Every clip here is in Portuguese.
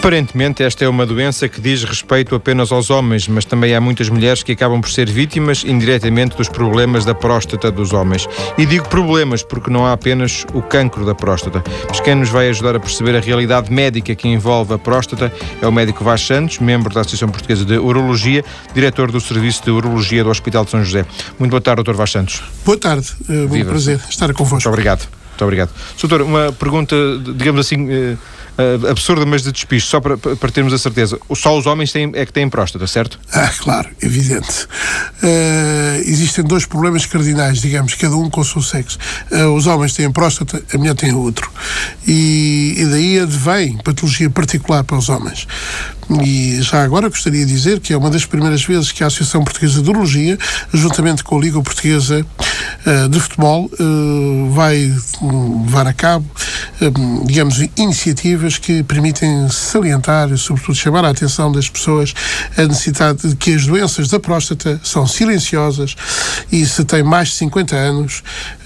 Aparentemente, esta é uma doença que diz respeito apenas aos homens, mas também há muitas mulheres que acabam por ser vítimas indiretamente dos problemas da próstata dos homens. E digo problemas porque não há apenas o cancro da próstata. Mas quem nos vai ajudar a perceber a realidade médica que envolve a próstata é o médico Vaz Santos, membro da Associação Portuguesa de Urologia, diretor do Serviço de Urologia do Hospital de São José. Muito boa tarde, Dr. Vaz Santos. Boa tarde, é um prazer estar convosco. Muito obrigado. Muito obrigado. Doutor, uma pergunta, digamos assim, eh, uh, absurda, mas de despiste, só para, para termos a certeza. Só os homens têm, é que têm próstata, certo? Ah, claro, evidente. Uh, existem dois problemas cardinais, digamos, cada um com o seu sexo. Uh, os homens têm próstata, a mulher tem outro. E, e daí advém patologia particular para os homens. E já agora gostaria de dizer que é uma das primeiras vezes que a Associação Portuguesa de Urologia, juntamente com a Liga Portuguesa uh, de Futebol, uh, vai um, levar a cabo, um, digamos, iniciativas que permitem salientar e, sobretudo, chamar a atenção das pessoas a necessidade de que as doenças da próstata são silenciosas e, se tem mais de 50 anos,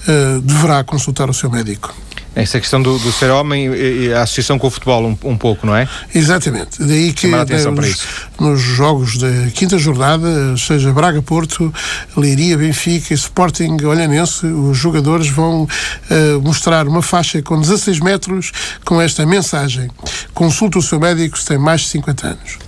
uh, deverá consultar o seu médico. Essa questão do, do ser homem e a associação com o futebol um, um pouco, não é? Exatamente. Daí que nos, nos, jogos da quinta jornada, seja Braga-Porto, Leiria, Benfica e Sporting Olhanense, os jogadores vão uh, mostrar uma faixa com 16 metros com esta mensagem. Consulte o seu médico se tem mais de 50 anos.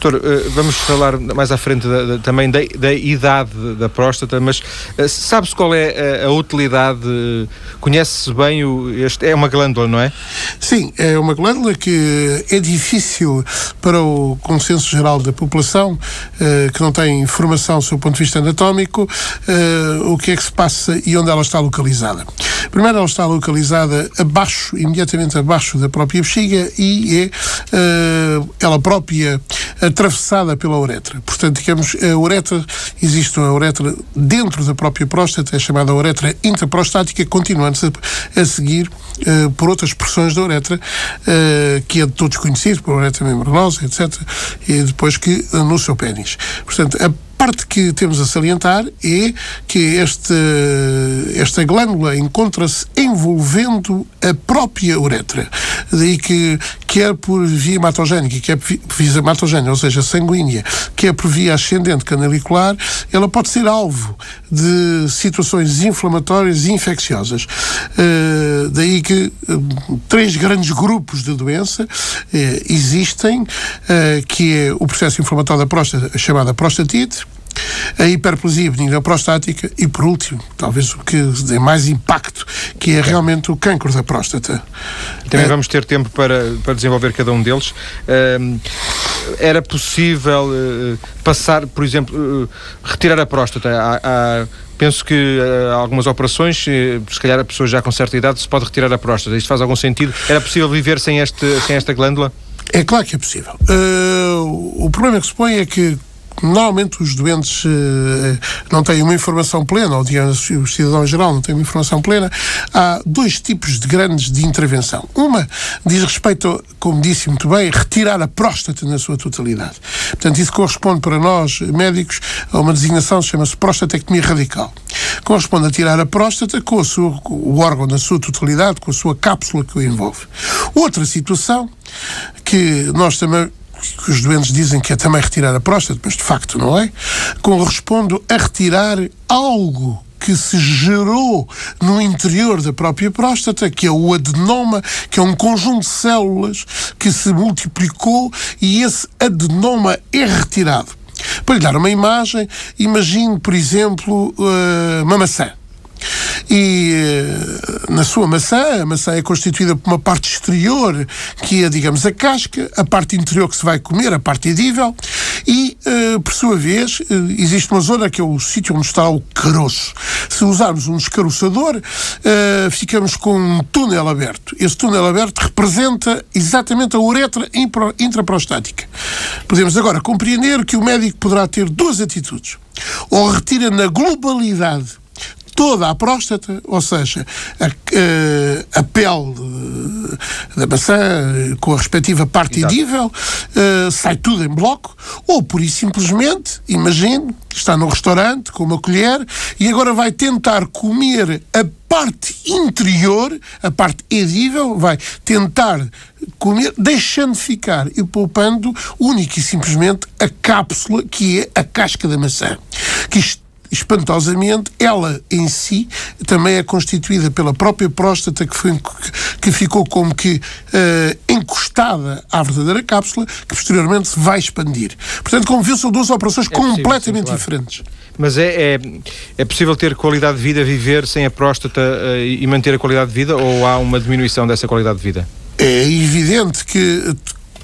Doutor, eh, vamos falar mais à frente da, da, também da, da, idade da próstata, mas eh, sabe-se qual é a, a utilidade? Conhece-se bem o, este? É uma glândula, não é? Sim, é uma glândula que é difícil para o consenso geral da população, eh, que não tem informação do ponto de vista anatómico, o que é que se passa e onde ela está localizada. Primeiro, ela está localizada abaixo, imediatamente abaixo da própria bexiga e é ela própria atravessada pela uretra. Portanto, digamos, a uretra, existe uma uretra dentro da própria próstata, é chamada uretra intraprostática, continuando-se a, a, seguir uh, por outras porções da uretra, uh, que é de todos conhecido, por uretra membranosa, etc., e depois que uh, no seu pênis. Portanto, a parte que temos a salientar é que este, esta glândula encontra-se envolvendo a própria uretra. Daí que, quer por via hematogénica, quer por via hematogénica, ou seja, sanguínea, quer por via ascendente canalicular, ela pode ser alvo de situações inflamatórias e infecciosas. Uh, daí que uh, três grandes grupos de doença uh, existem, que é o processo inflamatório da próstata, chamada prostatite, a hiperplasia benigna prostática e, por último, talvez o que tem mais impacto, que é realmente o câncer da próstata. Também é... vamos ter tempo para, para desenvolver cada um deles. Uh, era possível uh, passar, por exemplo, uh, retirar a próstata? Há, há, penso que uh, algumas operações, se calhar a pessoa já com certa idade se pode retirar a próstata. Isto faz algum sentido? Era possível viver sem, este, sem esta glândula? É claro que é possível. Uh, o problema que se põe é que normalmente os doentes uh, não têm uma informação plena, ou digamos, o cidadão em geral não tem uma informação plena, há dois tipos de grandes de intervenção. Uma diz respeito, como disse muito bem, retirar a próstata na sua totalidade. Portanto, isso corresponde para nós, médicos, a uma designação que chama-se prostatectomia radical. Corresponde a tirar a próstata com a sua, o órgão na sua totalidade, com a sua cápsula que o envolve. Outra situação que nós também que os doentes dizem que é também retirar a próstata, mas de facto não é, corresponde a retirar algo que se gerou no interior da própria próstata, que é o adenoma, que é um conjunto de células que se multiplicou e esse adenoma é retirado. Para lhe dar uma imagem, imagine, por exemplo, uh, uma maçã. E eh, na sua maçã, a maçã é constituída por uma parte exterior, que é, digamos, a casca, a parte interior que se vai comer, a parte edível, e, eh, por sua vez, eh, existe uma zona que é o sítio onde está o caroço. Se usarmos um descaroçador, ficamos com um túnel aberto. Esse túnel aberto representa exatamente a uretra intraprostática. Podemos agora compreender que o médico poderá ter duas atitudes. Ou retira na globalidade toda a próstata, ou seja, a, a, a pele da maçã com a respectiva parte Exato. edível, uh, sai tudo em bloco, ou por isso simplesmente, imagine, está num restaurante com uma colher e agora vai tentar comer a parte interior, a parte edível, vai tentar comer, deixando ficar e poupando única e simplesmente a cápsula que é a casca da maçã. Que isto espantosamente, ela em si também é constituída pela própria próstata que, foi, que ficou como que uh, encostada à verdadeira cápsula, que posteriormente se vai expandir. Portanto, como viu, são duas operações é completamente possível, sim, claro. diferentes. Mas é, é, é, possível ter qualidade de vida, viver sem a próstata uh, e manter a qualidade de vida, ou há uma diminuição dessa qualidade de vida? É evidente que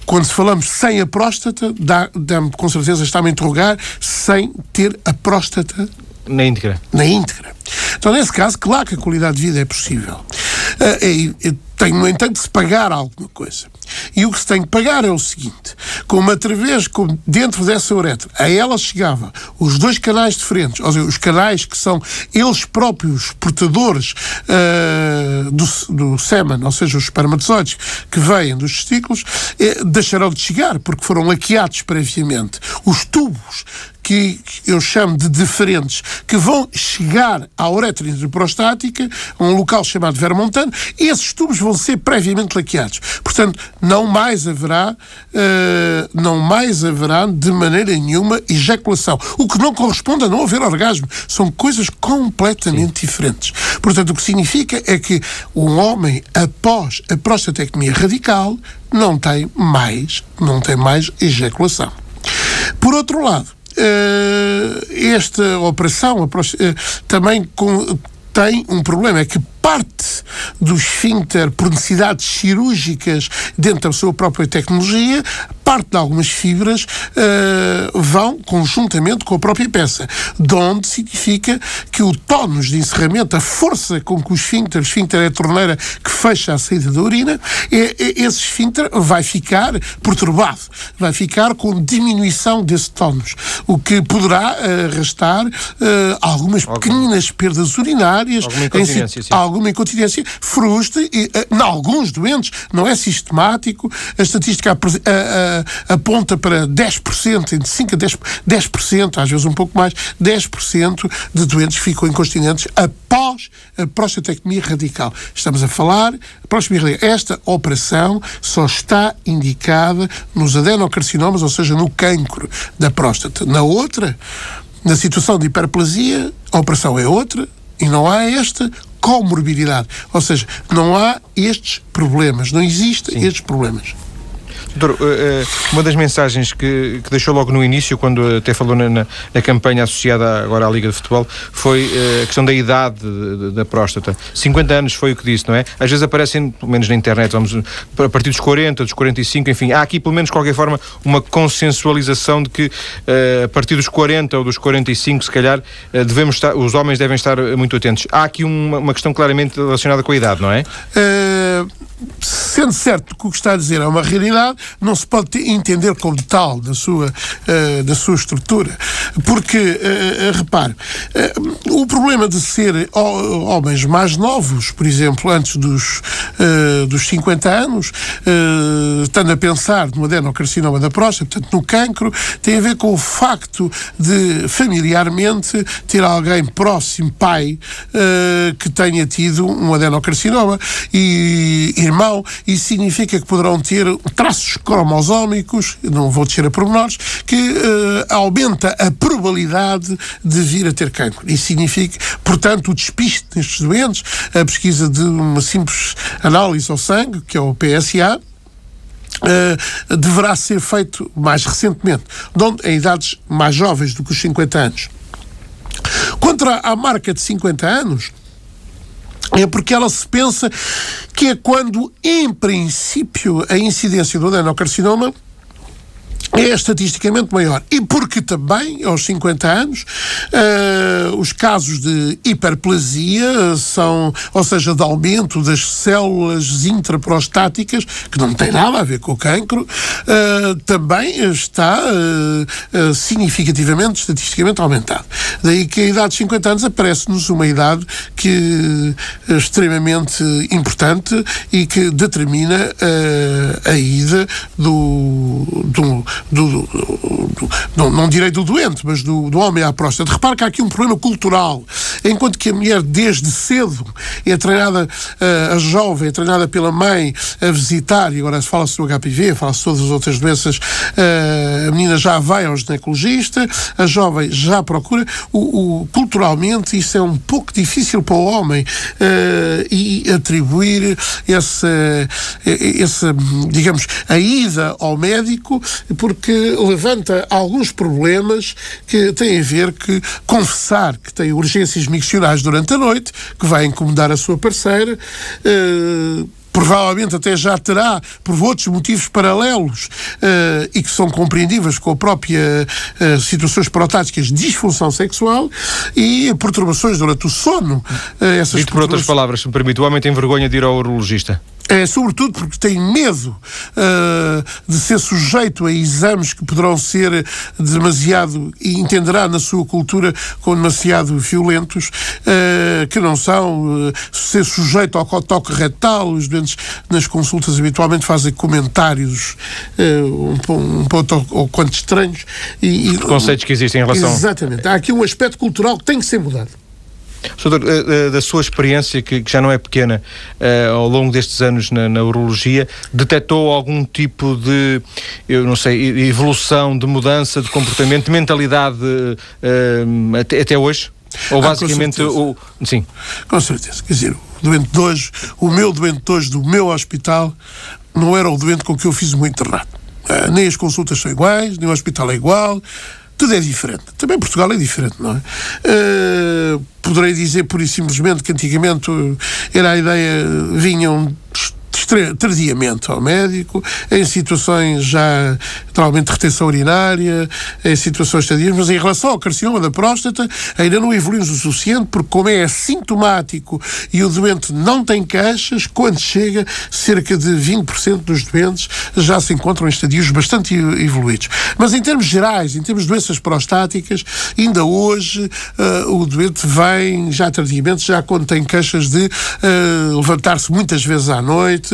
quando falamos sem a próstata, dá-me com certeza está-me a interrogar sem ter a próstata na íntegra. Na íntegra. Então, nesse caso, claro que a qualidade de vida é possível. Uh, tem, no entanto, de se pagar alguma coisa. E o que se tem que pagar é o seguinte: como através, como dentro dessa uretra, a ela chegava os dois canais diferentes, ou seja, os canais que são eles próprios portadores uh, do, do sêmen, ou seja, os espermatozoides que vêm dos testículos, eh, deixarão de chegar, porque foram laqueados previamente. Os tubos que eu chamo de diferentes, que vão chegar à uretra intraprostática, a um local chamado vermontano, esses tubos vão ser previamente laqueados. Portanto, não mais haverá, uh, não mais haverá de maneira nenhuma ejaculação. O que não corresponde a não haver orgasmo. São coisas completamente Sim. diferentes. Portanto, o que significa é que um homem, após a prostatectomia radical, não tem mais, não tem mais ejaculação. Por outro lado, esta operação uh, também tem um problema, é que parte do esfíncter por necessidades cirúrgicas dentro da sua própria tecnologia, parte de algumas fibras uh, vão conjuntamente com a própria peça, de onde significa que o tónus de encerramento, a força com que o esfíncter, o esfíncter é a torneira que fecha a saída da urina, é, é, esse esfíncter vai ficar perturbado, vai ficar com diminuição desse tónus, o que poderá uh, arrastar uh, algumas pequenas perdas urinárias, alguma incontinência, si, alguma incontinência, frustre, e, uh, em alguns doentes, não é sistemático, a estatística aponta para 10%, entre 5% a 10%, 10%, às vezes um pouco mais, 10% de doentes ficam incontinentes após a prostatectomia radical. Estamos a falar, a esta operação só está indicada nos adenocarcinomas, ou seja, no cancro da próstata. Na outra, na situação de hiperplasia, a operação é outra e não há esta comorbidade. Ou seja, não há estes problemas, não existem estes problemas. Doutor, eh, eh, uma das mensagens que, que, deixou logo no início, quando até falou na, na, campanha associada agora à Liga de Futebol, foi eh, a questão da idade da próstata. 50 anos foi o que disse, não é? Às vezes aparecem, pelo menos na internet, vamos a partir dos 40, dos 45, enfim, há aqui pelo menos de qualquer forma uma consensualização de que a partir dos 40 ou dos 45, se calhar, devemos estar, os homens devem estar muito atentos. Há aqui uma, uma questão claramente relacionada com a idade, não é? Sendo certo que o que está a dizer é uma realidade, não se pode entender como tal da sua, uh, da sua estrutura. Porque, uh, repare, uh, o problema de ser homens mais novos, por exemplo, antes dos, dos 50 anos, estando a pensar no adenocarcinoma da próstata, portanto, no cancro, tem a ver com o facto de, familiarmente, ter alguém próximo, pai, que tenha tido um adenocarcinoma e irmão, e significa que poderão ter traços cromosómicos, não vou descer a pormenores, que uh, aumenta a probabilidade de vir a ter cancro. Isso significa, portanto, o despiste destes doentes, a pesquisa de uma simples análise ao sangue, que é o PSA, Uh, deverá ser feito mais recentemente, onde, em idades mais jovens do que os 50 anos. Quanto à marca de 50 anos, é porque ela se pensa que é quando, em princípio, a incidência do adenocarcinoma é estatisticamente maior. E porque também, aos 50 anos, uh, os casos de hiperplasia são, ou seja, de aumento das células intraprostáticas, que não tem nada a ver com o cancro, uh, também está uh, significativamente, estatisticamente aumentado. Daí que a idade de 50 anos aparece-nos uma idade que é extremamente importante e que determina a ida do, do do, do, não, não direi do doente, mas do, do homem à próstata. Repare que há aqui um problema cultural. Enquanto que a mulher, desde cedo, é treinada, uh, a jovem, é treinada pela mãe a visitar, e agora fala-se do HPV, fala-se de todas as outras doenças, uh, a menina já vai ao ginecologista, a jovem já procura. O, o culturalmente, isso é um pouco difícil para o homem uh, e atribuir essa, essa, digamos, a ida ao médico, porque que levanta alguns problemas que têm a ver que confessar que tem urgências miccionais durante a noite, que vai incomodar a sua parceira, uh, provavelmente até já terá, por outros motivos paralelos uh, e que são compreendíveis com a própria uh, situações prostáticas de disfunção sexual e perturbações durante o sono. Uh, essas Dito por outras palavras, se me permite, o homem tem vergonha de ir ao urologista? É, sobretudo porque tem medo uh, de ser sujeito a exames que poderão ser demasiado, e entenderá na sua cultura, como demasiado violentos, uh, que não são, uh, ser sujeito ao toque retal, os doentes nas consultas habitualmente fazem comentários um, um pouco ou quanto estranhos. E, e, conceitos que existem em relação... Exatamente. Há aqui um aspecto cultural que tem que ser mudado. Doutor, eh, eh, da sua experiência, que, já não é pequena, eh, ao longo destes anos na, na urologia, detectou algum tipo de, eu não sei, evolução, de mudança de comportamento, de mentalidade até, até hoje? Ou ah, basicamente o. Sim. Com certeza. Quer dizer, o doente de hoje, o meu doente de hoje do meu hospital, não era o doente com que eu fiz o meu internato. nem as consultas são iguais, nem o hospital é igual tudo é diferente. Também Portugal é diferente, não é? Uh, poderei dizer, pura e simplesmente, que antigamente era a ideia, vinham tardiamente ao médico, em situações já, naturalmente, de retenção urinária, em situações tardias, mas em relação ao carcinoma da próstata, ainda não evoluímos o suficiente, porque como é assintomático e o doente não tem queixas, quando chega, cerca de 20% dos doentes já se encontram em estadios bastante evoluídos. Mas em termos gerais, em termos de doenças prostáticas, ainda hoje uh, o doente vem já tardiamente, já quando tem queixas de uh, levantar-se muitas vezes à noite,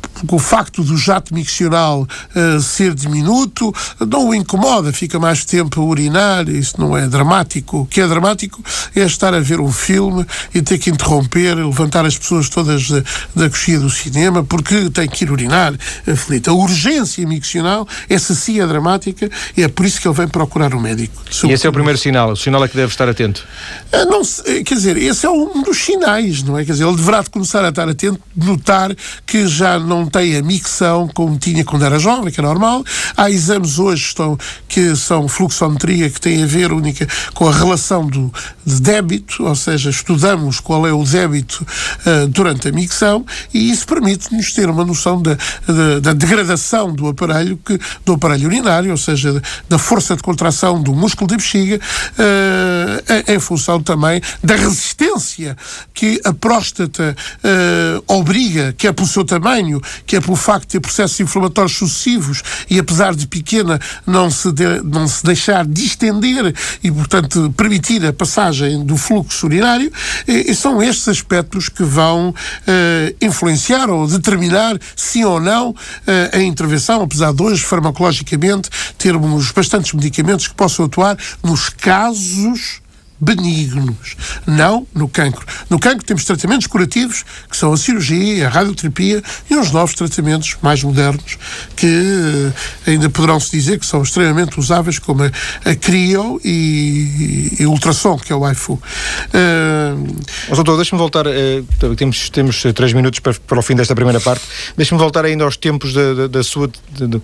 o facto do jato miccional uh, ser diminuto não o incomoda, fica mais tempo a urinar, isso não é dramático. O que é dramático é estar a ver um filme e ter que interromper, levantar as pessoas todas da, da coxinha do cinema porque tem que ir urinar. A urgência miccional, essa sim é dramática e é por isso que ele vem procurar um médico. E esse é o primeiro sinal, o sinal é que deve estar atento. Uh, não, quer dizer, esse é um dos sinais, não é? Quer dizer, ele deverá começar a estar atento, notar que já não tem a micção como tinha quando era jovem, que é normal. Há exames hoje estão, que são fluxometria, que têm a ver única com a relação do, de débito, ou seja, estudamos qual é o débito uh, durante a micção e isso permite-nos ter uma noção da, da, da, degradação do aparelho, que, do aparelho urinário, ou seja, da força de contração do músculo da bexiga, uh, em função também da resistência que a próstata uh, obriga, que é pelo seu tamanho, que é pelo facto de ter processos inflamatórios sucessivos e, apesar de pequena, não se, de, não se deixar distender e, portanto, permitir a passagem do fluxo urinário, e, são estes aspectos que vão uh, influenciar ou determinar, sim ou não, uh, a intervenção, apesar de hoje, farmacologicamente, termos bastantes medicamentos que possam atuar nos casos benignos, não no cancro. No cancro temos tratamentos curativos, que são a cirurgia, a radioterapia e uns novos tratamentos mais modernos, que eh, ainda poderão-se dizer que são extremamente usáveis, como a, a CRIO e, e, ultrassom, que é o IFU. Uh... Mas, doutor, deixe-me voltar, uh, temos, temos três minutos para, para o fim desta primeira parte, deixe-me voltar ainda aos tempos da, da, da sua,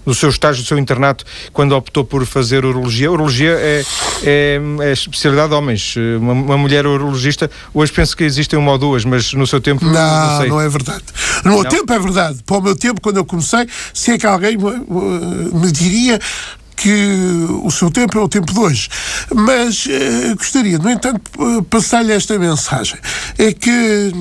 do seu estágio, do seu internato, quando optou por fazer urologia. Urologia é, é, é especialidade de homens, uma, uma, mulher urologista, hoje penso que existem uma ou duas, mas no seu tempo. Não, não, não é verdade. No meu tempo é verdade. Para o meu tempo, quando eu comecei, se é que alguém me, me diria que o seu tempo é o tempo de hoje. Mas uh, gostaria, no entanto, passar-lhe esta mensagem. É que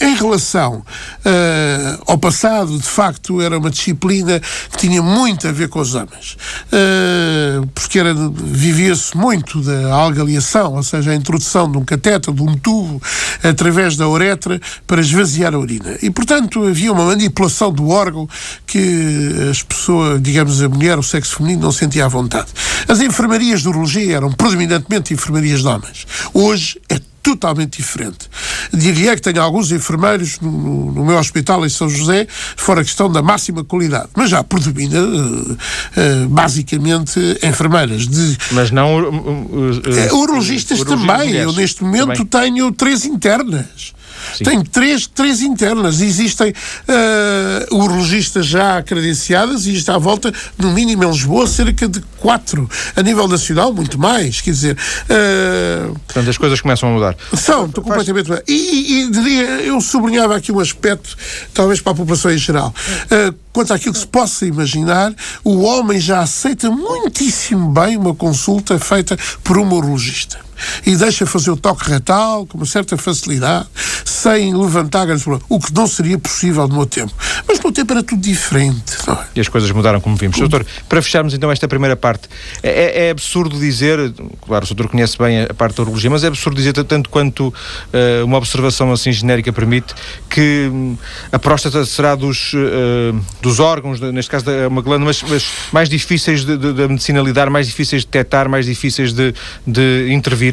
em relação uh, ao passado, de facto, era uma disciplina que tinha muito a ver com os homens. Uh, porque era, vivia-se muito da algaliação, ou seja, a introdução de um cateter, de um tubo, através da uretra, para esvaziar a urina. E, portanto, havia uma manipulação do órgão que as pessoas, digamos, a mulher, o sexo feminino, não sentia à vontade. As enfermarias de urologia eram predominantemente enfermarias de homens. Hoje é totalmente diferente. Diria que tenho alguns enfermeiros no, no, meu hospital em São José, fora questão da máxima qualidade, mas já predomina uh, uh, basicamente enfermeiras. De, mas não uh, uh, urologistas também. Eu neste momento também. tenho três internas. Sim. Tem três, três internas. Existem uh, urologistas já credenciadas e está à volta, no mínimo em Lisboa, cerca de quatro. A nível nacional, muito mais. Quer dizer. Uh, Portanto, as coisas começam a mudar. São, estou completamente. Faz... E, e, diria, eu sublinhava aqui um aspecto, talvez para a população em geral. Uh, quanto àquilo que se possa imaginar, o homem já aceita muitíssimo bem uma consulta feita por um urologista e deixa fazer o toque retal com uma certa facilidade, sem levantar grandes problemas, o que não seria possível no meu tempo. Mas no meu tempo era tudo diferente. É? E as coisas mudaram como vimos. Doutor, para fecharmos então esta primeira parte, é, é, absurdo dizer, claro, o doutor conhece bem a parte da urologia, mas é absurdo dizer tanto quanto uh, uma observação assim genérica permite que um, a próstata será dos, uh, dos órgãos, neste caso é uma glândula, mas, mas mais difíceis da medicina lidar, mais difíceis de detectar, mais difíceis de, de intervir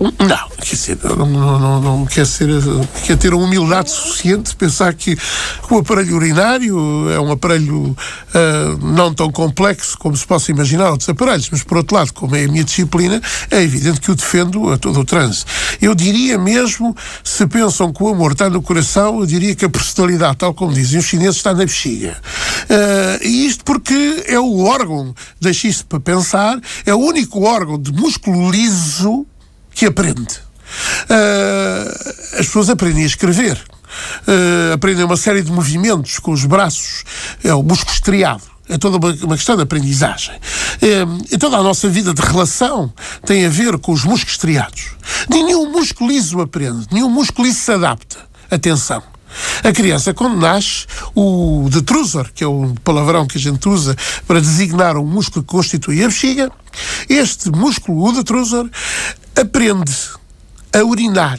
não, quer dizer, não, não, não, não quer, ser, quer ter a humildade suficiente de pensar que o aparelho urinário é um aparelho uh, não tão complexo como se possa imaginar outros aparelhos, mas por outro lado, como é a minha disciplina, é evidente que o defendo a todo o transe. Eu diria mesmo, se pensam que o amor está no coração, eu diria que a personalidade, tal como dizem os chineses, está na bexiga. Uh, e isto porque é o órgão, deixe isso para pensar, é o único órgão de músculo liso que aprende. Uh, as pessoas aprendem a escrever. Uh, aprendem uma série de movimentos com os braços. É o músculo estriado. É toda uma, questão de aprendizagem. É, toda a nossa vida de relação tem a ver com os músculos estriados. Nenhum músculo liso aprende, nenhum músculo liso se adapta. Atenção. A criança, quando nasce, o detrusor, que é o palavrão que a gente usa para designar um músculo que constitui a bexiga, este músculo, o detrusor, aprende a urinar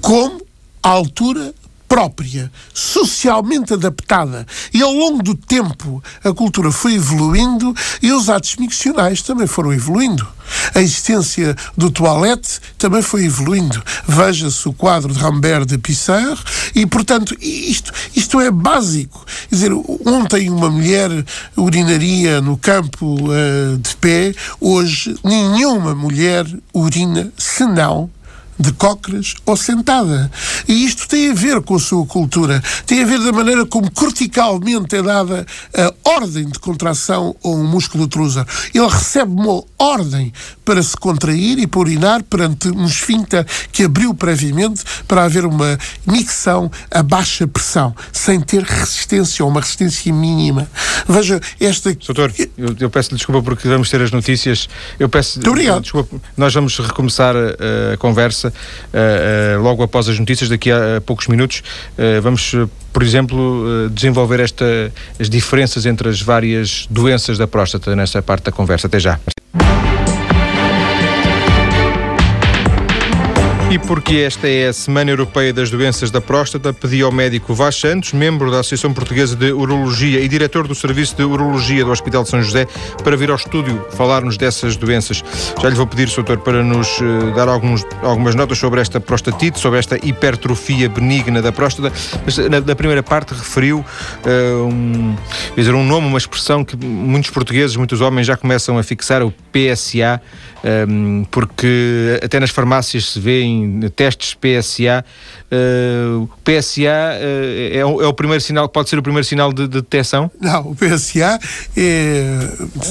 como a altura própria, socialmente adaptada. E ao longo do tempo a cultura foi evoluindo e os atos miccionais também foram evoluindo. A existência do toalete também foi evoluindo. Veja-se o quadro de Rambert de Pissarro e, portanto, isto, isto é básico. Quer dizer, ontem uma mulher urinaria no campo uh, de pé, hoje nenhuma mulher urina senão de cócoras ou sentada. E isto tem a ver com a sua cultura, tem a ver da maneira como corticalmente é dada a ordem de contração a um músculo trusor. Ele recebe uma ordem para se contrair e para urinar perante um esfíncter que abriu previamente para haver uma micção a baixa pressão, sem ter resistência ou uma resistência mínima. Veja, esta. Doutor, eu, eu peço desculpa porque vamos ter as notícias. Eu peço. Muito obrigado. Desculpa, nós vamos recomeçar a, a conversa conversa uh, uh, logo após as notícias, daqui a, a poucos minutos. Uh, vamos, por exemplo, desenvolver esta, as diferenças entre as várias doenças da próstata nessa parte da conversa. Até já. E porque esta é a Semana Europeia das Doenças da Próstata, pedi ao médico Vaz Santos, membro da Associação Portuguesa de Urologia e diretor do Serviço de Urologia do Hospital de São José, para vir ao estúdio falar-nos dessas doenças. Já lhe vou pedir, doutor, para nos uh, dar alguns, algumas notas sobre esta prostatite, sobre esta hipertrofia benigna da próstata. Mas, na, na primeira parte referiu uh, um, dizer, um nome, uma expressão que muitos portugueses, muitos homens já começam a fixar, o PSA, um, porque até nas farmácias se vê em testes PSA Uh, o PSA uh, é, o, é, o, primeiro sinal, pode ser o primeiro sinal de, de detecção? Não, o PSA é,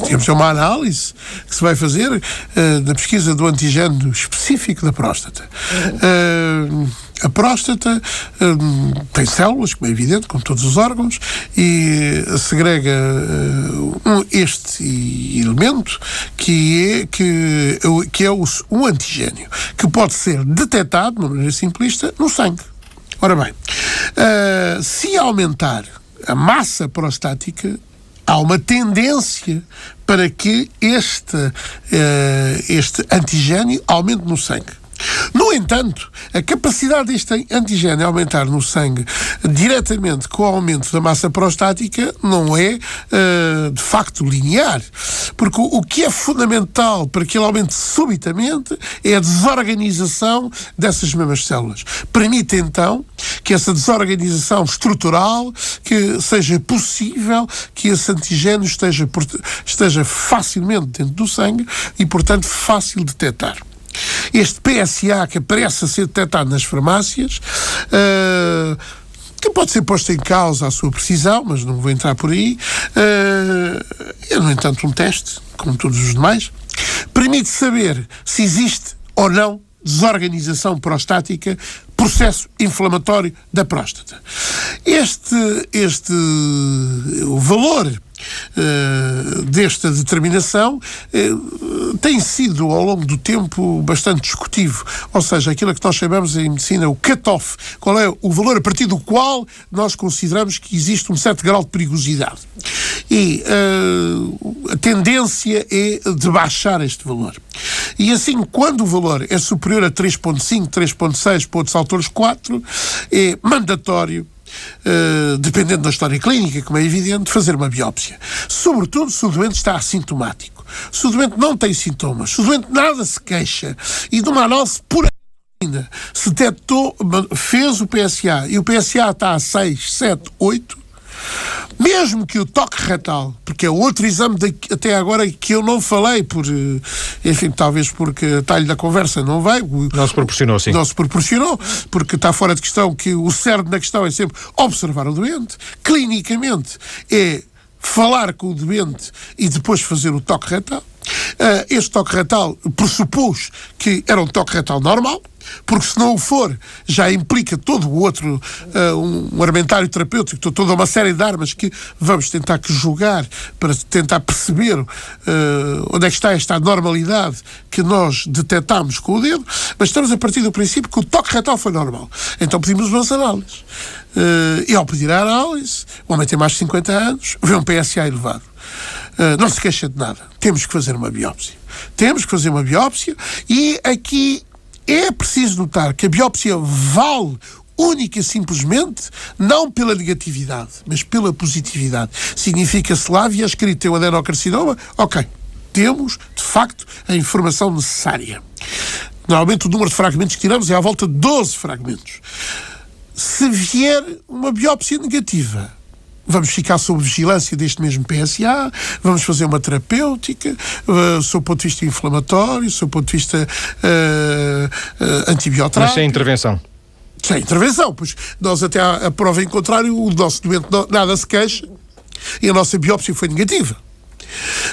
temos uma análise que se vai fazer uh, na pesquisa do antigênio específico da próstata. A próstata tem células, como é evidente, como todos os órgãos, e segrega um, este elemento que é, que, que é o, um antigênio, que pode ser detectado, de maneira simplista, no sangue. Ora bem, uh, se aumentar a massa prostática, há uma tendência para que este, uh, este antigênio aumente no sangue. No entanto, a capacidade deste antigênio aumentar no sangue diretamente com o aumento da massa prostática não é uh, de facto linear. Porque o, que é fundamental para que ele aumente subitamente é a desorganização dessas mesmas células. Permite então que essa desorganização estrutural que seja possível que esse antigênio esteja, esteja facilmente dentro do sangue e, portanto, fácil de detectar. Este PSA que aparece a ser detectado nas farmácias. Uh, que pode ser posto em causa a sua precisão, mas não vou entrar por aí. Uh, é, no entanto, um teste, como todos os demais. Permite saber se existe ou não desorganização prostática, processo inflamatório da próstata. Este, este o valor desta determinação uh, tem sido, ao longo do tempo, bastante discutivo. Ou seja, aquilo que nós chamamos em medicina o cut-off. Qual é o valor a partir do qual nós consideramos que existe um certo grau de perigosidade. E uh, a tendência é de baixar este valor. E assim, quando o valor é superior a 3.5, 3.6, para outros autores 4, é mandatório Uh, dependendo da história clínica, como é evidente, fazer uma biópsia. Sobretudo se o doente está assintomático. Se o doente não tem sintomas, se o doente nada se queixa e de uma análise pura ainda se detectou, fez o PSA e o PSA está a 6, 7, 8, mesmo que o toque retal, porque é outro exame de, até agora que eu não falei, por, eh, enfim, talvez porque talho da conversa não veio. Não se proporcionou, sim. Não se proporcionou, porque está fora de questão que o cerne da questão é sempre observar o doente. Clinicamente é falar com o doente e depois fazer o toque retal. Uh, este toque retal pressupôs que era um toque retal normal, porque se não o for, já implica todo o outro, uh, um, armentário terapêutico, toda uma série de armas que vamos tentar que julgar para tentar perceber uh, onde é que está esta normalidade que nós detectamos com o dedo, mas estamos a partir do princípio que o toque retal foi normal. Então pedimos umas análises. Uh, e ao pedir a análise, o homem tem mais de 50 anos, vê um PSA elevado. Uh, não se queixa de nada. Temos que fazer uma biópsia. Temos que fazer uma biópsia e aqui é preciso notar que a biópsia vale única e simplesmente não pela negatividade, mas pela positividade. Significa se lá havia escrito um adenocarcinoma, ok, temos, de facto, a informação necessária. Normalmente o número de fragmentos que tiramos é à volta de 12 fragmentos. Se vier uma biópsia negativa, vamos ficar sob vigilância deste mesmo PSA, vamos fazer uma terapêutica, uh, sob o ponto de vista inflamatório, sob o ponto de vista uh, uh, antibiótico. Mas sem intervenção. Sem intervenção, pois nós até à, à prova em contrário, o nosso doente não, nada se queixa e a nossa biópsia foi negativa.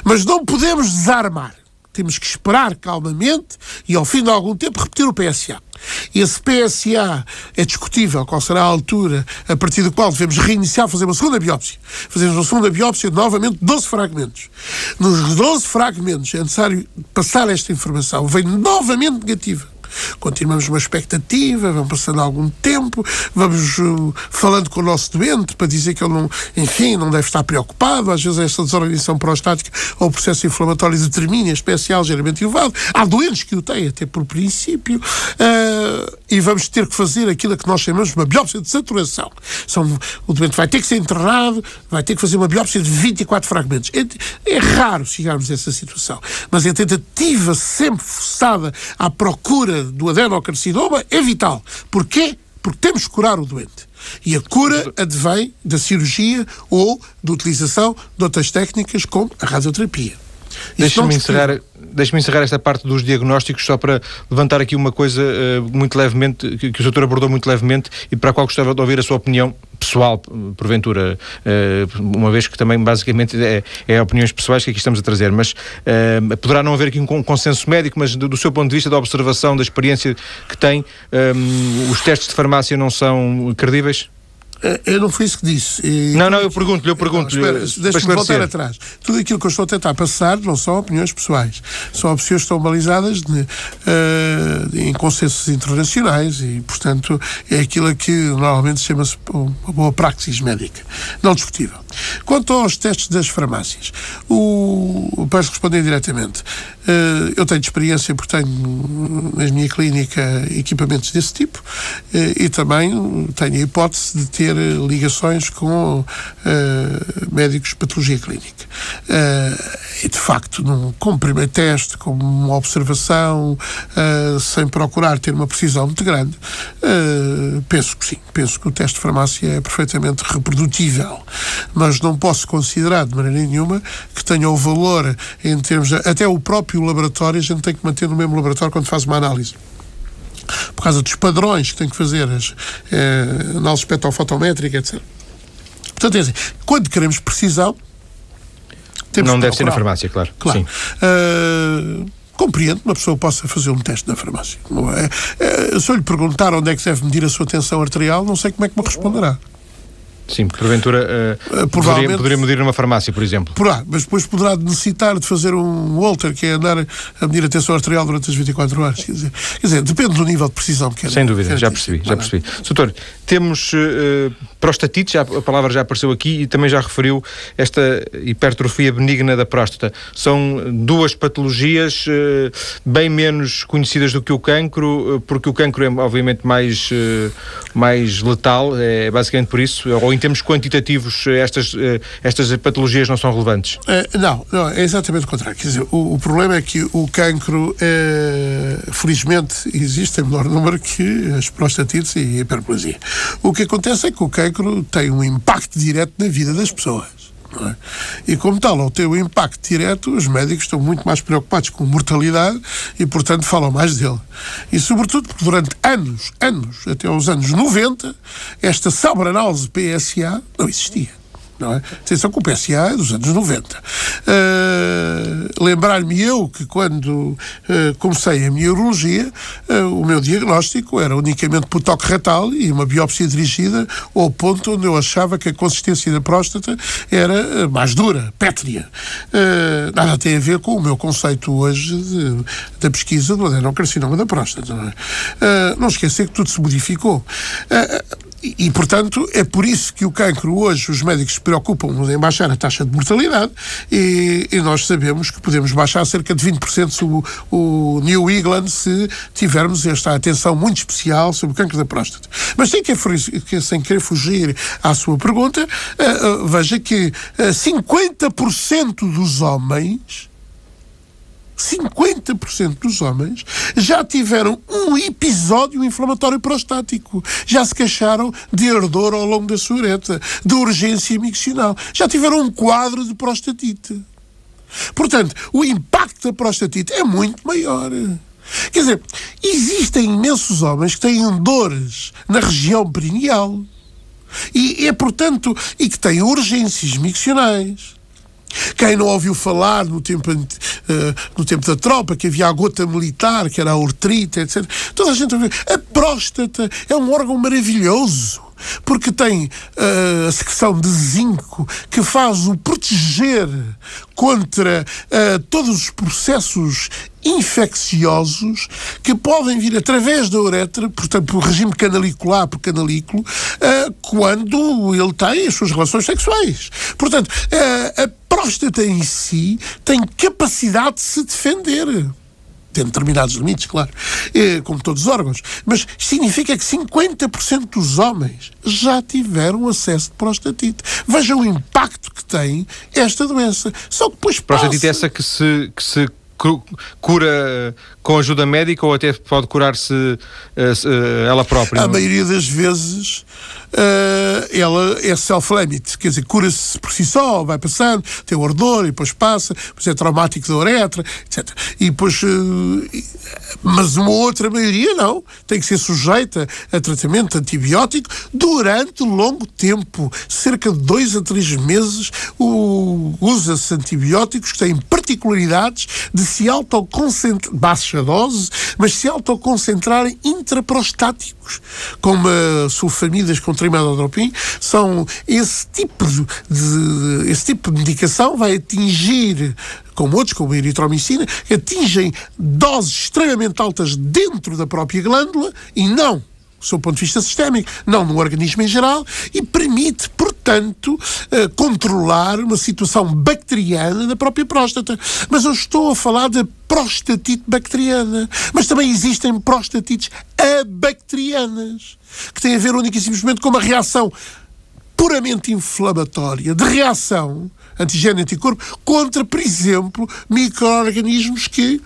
Mas não podemos desarmar. Temos que esperar calmamente e, ao fim de algum tempo, repetir o PSA. Esse PSA é discutível qual será a altura a partir do qual devemos reiniciar, fazer uma segunda biópsia. Fazemos uma segunda biópsia, novamente 12 fragmentos. Nos 12 fragmentos é necessário passar esta informação. Vem novamente negativa continuamos uma expectativa, vamos passando algum tempo, vamos uh, falando com o nosso doente para dizer que ele não, enfim, não deve estar preocupado, às vezes essa desorganização prostática ou processo inflamatório determina especial geralmente elevado. Há doentes que o têm até por princípio uh, e vamos ter que fazer aquilo que nós chamamos de uma biópsia de saturação. São, o doente vai ter que ser internado, vai ter que fazer uma biópsia de 24 fragmentos. É, é raro chegarmos a essa situação, mas a tentativa sempre forçada à procura do adenocarcinoma é vital. Porquê? Porque temos que curar o doente. E a cura advém da cirurgia ou da utilização de outras técnicas como a radioterapia. Deixa-me encerrar, deixa encerrar esta parte dos diagnósticos só para levantar aqui uma coisa uh, muito levemente, que, que o doutor abordou muito levemente e para a qual gostava de ouvir a sua opinião pessoal, porventura, uh, uma vez que também basicamente é, é, opiniões pessoais que aqui estamos a trazer, mas uh, poderá não haver aqui um consenso médico, mas do, do, seu ponto de vista, da observação, da experiência que tem, um, os testes de farmácia não são credíveis? Eh, eu não foi isso que disse. E, não, não, eu pergunto-lhe, eu pergunto-lhe. Deixa-me voltar atrás. Tudo aquilo que eu estou a tentar passar não são opiniões pessoais. São opções que estão balizadas de, uh, em consensos internacionais e, portanto, é aquilo que normalmente chama-se uma boa praxis médica. Não discutível. Quanto aos testes das farmácias, o, para responder diretamente, uh, eu tenho experiência porque tenho na minha clínica equipamentos desse tipo uh, e também tenho a hipótese de ter ligações com uh, médicos de patologia clínica. e, de facto, num, como primeiro teste, como uma observação, sem procurar ter uma precisão muito grande, penso que sim. Penso que o teste de farmácia é perfeitamente reprodutível mas não posso considerar de maneira nenhuma que tenha o valor em termos. De, até o próprio laboratório, a gente tem que manter no mesmo laboratório quando faz uma análise por causa dos padrões que tem que fazer, as eh, análise espectrofotométrica, etc. Portanto, é assim, quando queremos precisão, temos Não deve ser na farmácia, claro. Claro. Uh, compreendo que uma pessoa possa fazer um teste na farmácia. É? É, se eu lhe perguntar onde é que deve medir a sua tensão arterial, não sei como é que me responderá. Sim, porventura uh, poderia, poderia medir numa farmácia, por exemplo. Poderá, mas depois poderá necessitar de fazer um Walter, que é andar a medir a tensão arterial durante as 24 horas. Quer dizer, quer dizer depende do nível de precisão que quer. Sem dúvida, já percebi, já percebi. Doutor, temos uh, prostatite, já, a palavra já apareceu aqui e também já referiu esta hipertrofia benigna da próstata. São duas patologias uh, bem menos conhecidas do que o cancro, porque o cancro é obviamente mais, mais letal, é basicamente por isso, em termos quantitativos eh, estas, eh, estas patologias não são relevantes? É, não, não, é exatamente o contrário. Quer dizer, o, o problema é que o cancro, felizmente, existe em menor número que as prostatites e a hiperplasia. O que acontece é que o cancro tem um impacto direto na vida das pessoas. É? E como tal, ao ter o impacto direto, os médicos estão muito mais preocupados com mortalidade e, portanto, falam mais dele. E, sobretudo, porque durante anos, anos, até aos anos 90, esta análise PSA não existia não é? Atenção que o PSA dos anos 90. Uh, ah, Lembrar-me eu que quando uh, comecei a minha urologia, uh, o meu diagnóstico era unicamente por toque retal e uma biópsia dirigida ao ponto onde eu achava que a consistência da próstata era mais dura, pétrea. nada tem a ver com o meu conceito hoje de, da pesquisa do adenocarcinoma da próstata. Não, é? não esquecer que tudo se modificou. E, portanto, é por isso que o cancro hoje os médicos se preocupam em baixar a taxa de mortalidade e, e nós sabemos que podemos baixar cerca de 20% o, o New England se tivermos esta atenção muito especial sobre o cancro da próstata. Mas sem, que, sem querer fugir à sua pergunta, uh, uh, veja que uh, eh, 50% dos homens 50% dos homens já tiveram um episódio inflamatório prostático. Já se queixaram de ardor ao longo da sua ureta, de urgência miccional. Já tiveram um quadro de prostatite. Portanto, o impacto da prostatite é muito maior. Quer dizer, existem imensos homens que têm dores na região perineal. E é, portanto, e que têm urgências miccionais quem não ouviu falar no tempo, uh, no tempo da tropa que havia a gota militar, que era a ortrite, etc. Toda a gente ouviu. A próstata é um órgão maravilhoso porque tem uh, a secreção de zinco que faz o proteger contra uh, todos os processos infecciosos que podem vir através da uretra, portanto, por regime canalicular por canalículo, uh, quando ele tem as suas relações sexuais. Portanto, a próstata em si tem capacidade de se defender tem determinados limites, claro, é, como todos os órgãos, mas significa que 50% dos homens já tiveram acesso de prostatite. Veja o impacto que tem esta doença. Só que depois Prostatite é essa que se, que se cura com ajuda médica ou até pode curar-se uh, ela própria? A maioria das vezes uh, ela é self-limit, quer dizer, cura-se por si só, vai passando, tem o ardor e depois passa, depois é traumático da uretra, etc. E depois, uh, mas uma outra maioria não, tem que ser sujeita a tratamento antibiótico durante longo tempo, cerca de dois a três meses, usa-se antibióticos que têm particularidades de se autoconcentrar, baixa dose, mas se autoconcentrarem intraprostáticos, como a sulfamidas com trimetodropin, são esse tipo de, esse tipo de medicação vai atingir como outros, como a eritromicina, atingem doses extremamente altas dentro da própria glândula e não sob o ponto de vista sistémico, não no organismo em geral, e permite, portanto, uh, controlar uma situação bacteriana da própria próstata. Mas eu estou a falar de prostatite bacteriana. Mas também existem prostatites abacterianas, que têm a ver única e simplesmente com uma reação puramente inflamatória, de reação antigênio-anticorpo, contra, por exemplo, micro-organismos que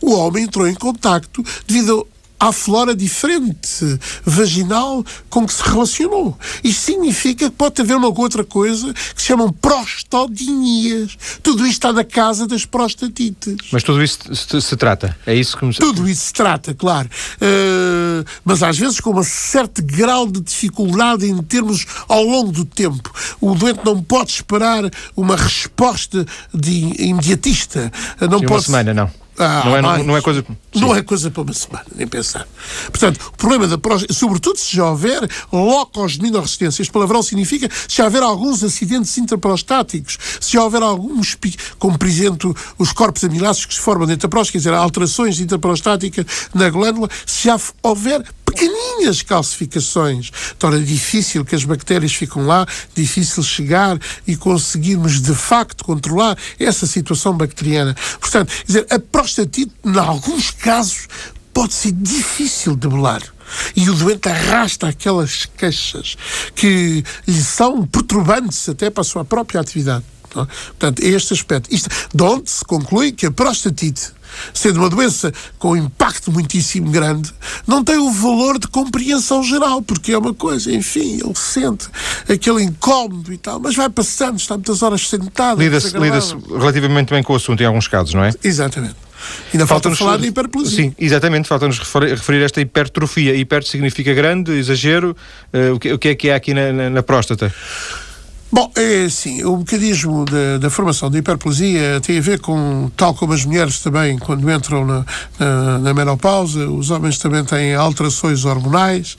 o homem entrou em contacto devido à flora diferente vaginal com que se relacionou. Isto significa que pode haver uma outra coisa que se chamam prostodinias. Tudo isto está na casa das prostatites. Mas tudo isso se, se trata? É isso que me... Tudo isso se trata, claro. Uh, mas às vezes com um certo grau de dificuldade em termos ao longo do tempo. O doente não pode esperar uma resposta de imediatista. Não Sim, pode... uma semana, não. Ah, não, é, não, não, é coisa. Sim. Não é coisa para uma semana, nem pensar. Portanto, o problema da próstata, sobretudo se já houver locosminoresistência, este palavrão significa se já houver alguns acidentes intraprostáticos, se já houver alguns, como por exemplo os corpos amiláceos que se formam dentro da próstata, quer dizer, alterações intraprostáticas na glândula, se já houver pequeninas calcificações. Torna difícil que as bactérias ficam lá, difícil chegar e conseguirmos de facto controlar essa situação bacteriana. Portanto, quer dizer, a prostatite, em alguns casos, pode ser difícil de belar. E o doente arrasta aquelas queixas que lhe são perturbantes até para a sua própria atividade. É? Portanto, é este aspecto. Isto, de onde se conclui que a prostatite sendo uma doença com um impacto muitíssimo grande, não tem o valor de compreensão geral, porque é uma coisa, enfim, ele sente aquele incómodo e tal, mas vai passando, está muitas horas sentado. Lida-se lida relativamente bem com o assunto em alguns casos, não é? Exatamente. Ainda falta falar de hiperplasia. Sim, exatamente, falta-nos referir, referir, esta hipertrofia. Hiper significa grande, exagero. Uh, o, que, o que é que há aqui na, na, na próstata? Bom, é assim, o mecanismo da, da, formação da hiperplasia tem a ver com, tal como as mulheres também, quando entram na, na, na menopausa, os homens também têm alterações hormonais,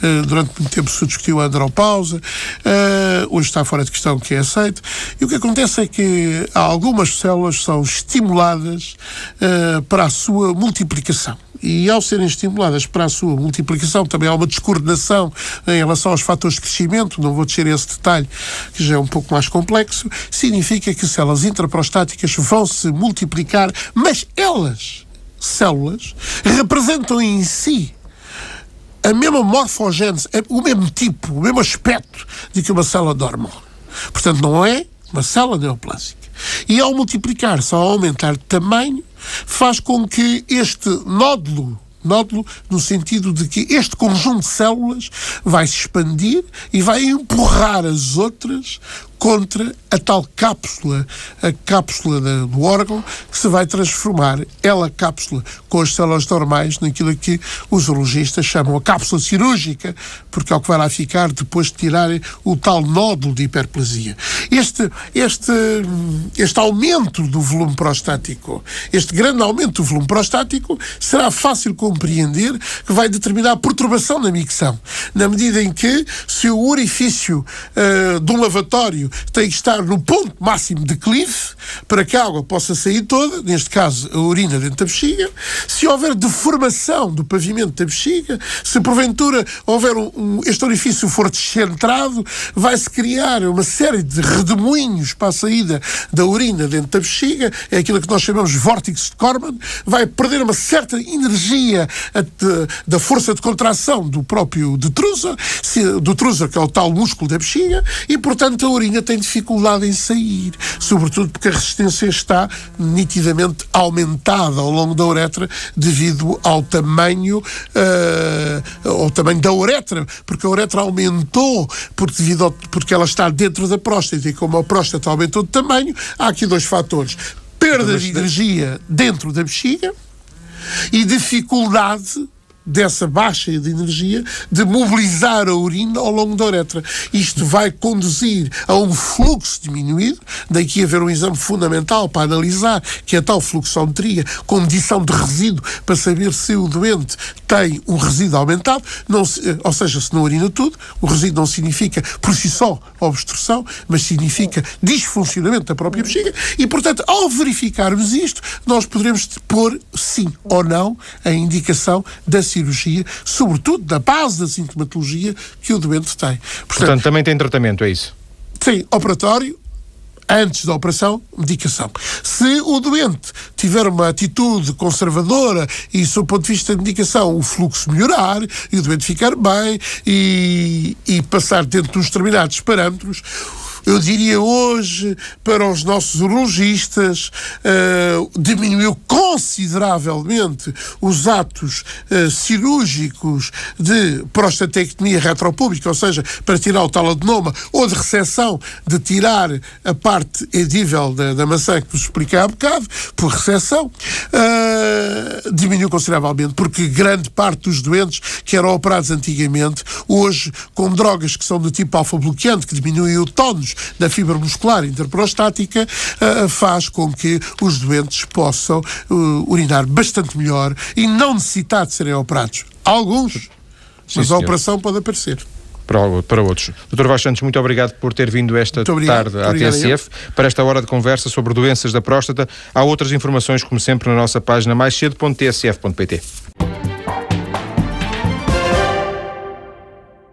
uh, durante muito tempo se discutiu a andropausa, uh, hoje está fora de questão que é aceito, e o que acontece é que algumas células são estimuladas uh, para a sua multiplicação e ao serem estimuladas para a sua multiplicação, também há uma descoordenação em relação aos fatores de crescimento, não vou descer esse detalhe, que já é um pouco mais complexo, significa que células intraprostáticas vão se multiplicar, mas elas, células, representam em si a mesma morfogênese, o mesmo tipo, o mesmo aspecto de que uma célula normal. Portanto, não é uma célula neoplásica. E ao multiplicar-se, ao aumentar de tamanho, faz com que este nódulo nódulo no sentido de que este conjunto de células vai se expandir e vai empurrar as outras contra a tal cápsula, a cápsula do órgão, que se vai transformar, ela cápsula, com as células normais, naquilo que os urologistas chamam a cápsula cirúrgica, porque é o que vai lá ficar depois de tirarem o tal nódulo de hiperplasia. Este, este, este aumento do volume prostático, este grande aumento do volume prostático, será fácil compreender que vai determinar a perturbação da micção, na medida em que, se o orifício uh, de um lavatório tem que estar no ponto máximo de clive para que a água possa sair toda, neste caso a urina dentro da bexiga. Se houver deformação do pavimento da bexiga, se porventura houver um, um, este orifício for descentrado, vai-se criar uma série de redemoinhos para a saída da urina dentro da bexiga, é aquilo que nós chamamos de vórtice de Corman, vai perder uma certa energia da força de contração do próprio detrusa, do detrusa, que é o tal músculo da bexiga, e portanto a urina urina tem dificuldade em sair, sobretudo porque a resistência está nitidamente aumentada ao longo da uretra devido ao tamanho, uh, ao tamanho da uretra, porque a uretra aumentou porque, devido ao, porque ela está dentro da próstata e como a próstata aumentou de tamanho, há aqui dois fatores. Perda de energia dentro da bexiga e dificuldade dessa baixa de energia de mobilizar a urina ao longo da uretra. Isto vai conduzir a um fluxo diminuído, daqui haver um exame fundamental para analisar, que é a tal fluxometria, com medição de resíduo, para saber se o doente tem um resíduo aumentado, não se, ou seja, se não urina tudo, o resíduo não significa por si só obstrução, mas significa disfuncionamento da própria bexiga. E, portanto, ao verificarmos isto, nós poderemos pôr sim ou não a indicação da cirurgia cirurgia, sobretudo da base da sintomatologia que o doente tem. Portanto, Portanto também tem tratamento, é isso? Sim, operatório, antes da operação, medicação. Se o doente tiver uma atitude conservadora e, do ponto de vista da medicação, o fluxo melhorar e o doente ficar bem e, e passar dentro de uns determinados parâmetros, eu diria hoje, para os nossos urologistas, uh, diminuiu consideravelmente os atos uh, cirúrgicos de prostatectomia retropública, ou seja, para tirar o tal adenoma, ou de recepção, de tirar a parte edível da, da maçã que vos expliquei há bocado, por recepção, uh, diminuiu consideravelmente, porque grande parte dos doentes que eram operados antigamente, hoje, com drogas que são do tipo alfa-bloqueante, que diminuem o tónus da fibra muscular interprostática uh, faz com que os doentes possam uh, urinar bastante melhor e não necessitar de serem operados. Alguns, Sim, mas senhor. a operação pode aparecer para, para outros. Doutor Vaz Santos, muito obrigado por ter vindo esta tarde à TSF para esta hora de conversa sobre doenças da próstata. Há outras informações, como sempre, na nossa página mais cedo.tsf.pt.